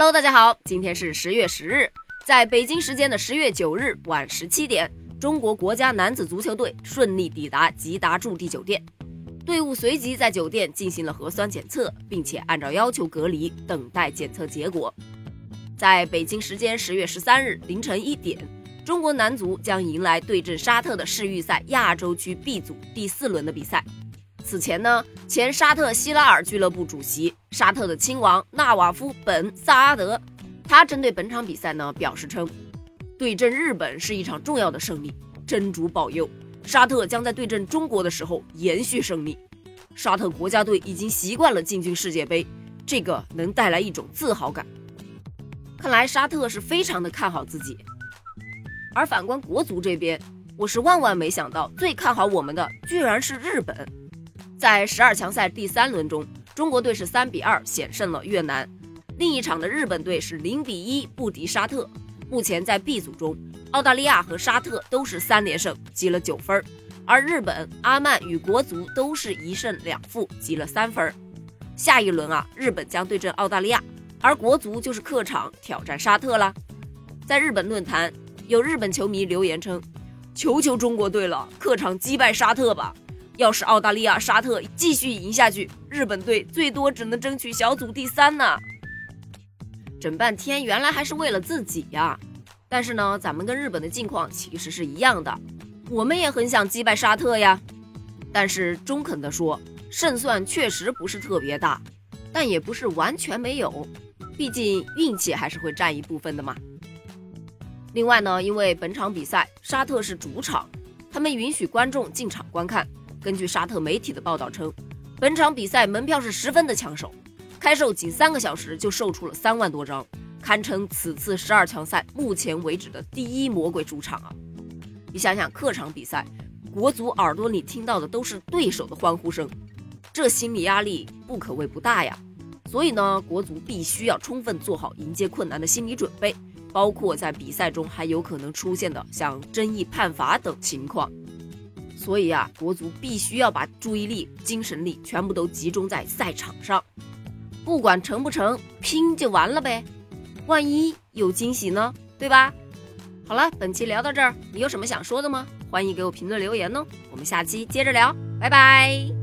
Hello，大家好，今天是十月十日，在北京时间的十月九日晚十七点，中国国家男子足球队顺利抵达吉达驻地酒店，队伍随即在酒店进行了核酸检测，并且按照要求隔离，等待检测结果。在北京时间十月十三日凌晨一点，中国男足将迎来对阵沙特的世预赛亚洲区 B 组第四轮的比赛。此前呢，前沙特希拉尔俱乐部主席、沙特的亲王纳瓦夫本萨阿德，他针对本场比赛呢表示称，对阵日本是一场重要的胜利，真主保佑，沙特将在对阵中国的时候延续胜利。沙特国家队已经习惯了进军世界杯，这个能带来一种自豪感。看来沙特是非常的看好自己，而反观国足这边，我是万万没想到，最看好我们的居然是日本。在十二强赛第三轮中，中国队是三比二险胜了越南。另一场的日本队是零比一不敌沙特。目前在 B 组中，澳大利亚和沙特都是三连胜，积了九分，而日本、阿曼与国足都是一胜两负，积了三分。下一轮啊，日本将对阵澳大利亚，而国足就是客场挑战沙特啦。在日本论坛，有日本球迷留言称：“求求中国队了，客场击败沙特吧。”要是澳大利亚、沙特继续赢下去，日本队最多只能争取小组第三呢。整半天原来还是为了自己呀！但是呢，咱们跟日本的境况其实是一样的，我们也很想击败沙特呀。但是中肯的说，胜算确实不是特别大，但也不是完全没有，毕竟运气还是会占一部分的嘛。另外呢，因为本场比赛沙特是主场，他们允许观众进场观看。根据沙特媒体的报道称，本场比赛门票是十分的抢手，开售仅三个小时就售出了三万多张，堪称此次十二强赛目前为止的第一魔鬼主场啊！你想想，客场比赛，国足耳朵里听到的都是对手的欢呼声，这心理压力不可谓不大呀。所以呢，国足必须要充分做好迎接困难的心理准备，包括在比赛中还有可能出现的像争议判罚等情况。所以啊，国足必须要把注意力、精神力全部都集中在赛场上，不管成不成，拼就完了呗。万一有惊喜呢，对吧？好了，本期聊到这儿，你有什么想说的吗？欢迎给我评论留言哦。我们下期接着聊，拜拜。